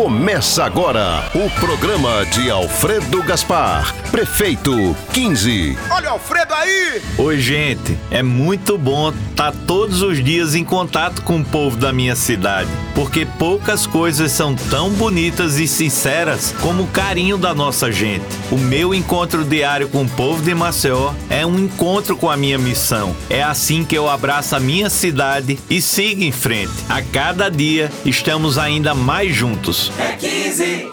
Começa agora o programa de Alfredo Gaspar, prefeito 15. Olha o Alfredo aí! Oi, gente. É muito bom estar todos os dias em contato com o povo da minha cidade, porque poucas coisas são tão bonitas e sinceras como o carinho da nossa gente. O meu encontro diário com o povo de Maceió é um encontro com a minha missão. É assim que eu abraço a minha cidade e sigo em frente. A cada dia estamos ainda mais juntos. É 15.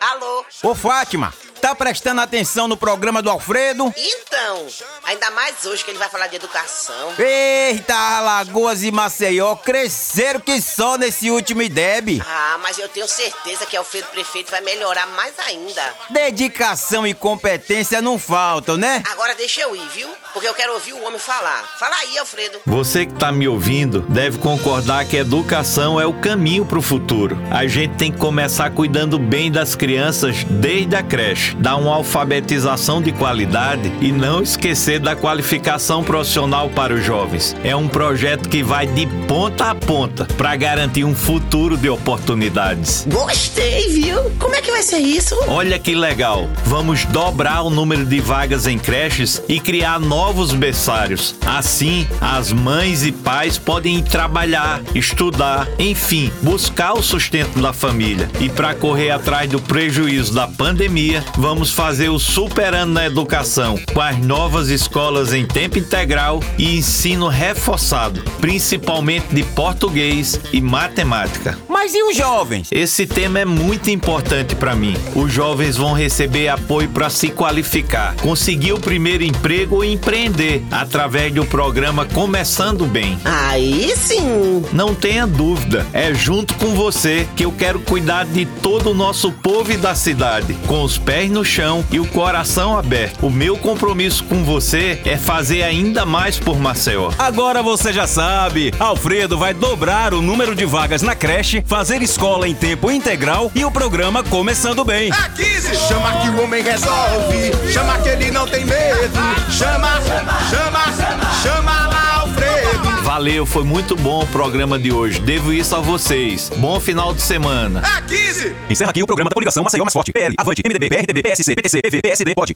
Alô? Ô Fátima, tá prestando atenção no programa do Alfredo? Então, ainda mais hoje que ele vai falar de educação. Eita, Alagoas e Maceió cresceram que só nesse último IDEB. Ah, mas eu tenho certeza que Alfredo Prefeito vai melhorar mais ainda. Dedicação e competência não faltam, né? Agora deixa eu ir, viu? Porque eu quero ouvir o homem falar. Fala aí, Alfredo. Você que tá me ouvindo deve concordar que educação é o caminho pro futuro. A gente tem que começar cuidando bem das crianças desde a creche, dar uma alfabetização de qualidade e não esquecer da qualificação profissional para os jovens. É um projeto que vai de ponta a ponta para garantir um futuro de oportunidades. Gostei, viu? Como é que vai ser isso? Olha que legal! Vamos dobrar o número de vagas em creches e criar novos berçários. Assim, as mães e pais podem ir trabalhar, estudar, enfim, buscar o sustento da família. E para correr atrás do prejuízo da pandemia, vamos fazer o superando na educação, com as novas escolas em tempo integral e ensino reforçado, principalmente de português e matemática. Mas e os jovens? Esse tema é muito importante para mim. Os jovens vão receber apoio para se qualificar, conseguir o primeiro emprego ou empreender através do programa Começando Bem. Aí sim! Não tenha dúvida, é junto com você que eu quero cuidar de todo o nosso povo e da cidade, com os pés no chão e o coração aberto. O meu compromisso com você é fazer ainda mais por Maceió. Agora você já sabe, Alfredo vai dobrar o número de vagas na creche, fazer escola em tempo integral e o programa Começando Bem. É 15. Chama que o homem resolve. Chama que ele não tem Valeu, foi muito bom o programa de hoje. Devo isso a vocês. Bom final de semana. É 15. Encerra aqui o programa da coligação Maceió Mais Forte. PL, Avante, MDB, PRTB, PSC, PTC, PV, PSD, pode.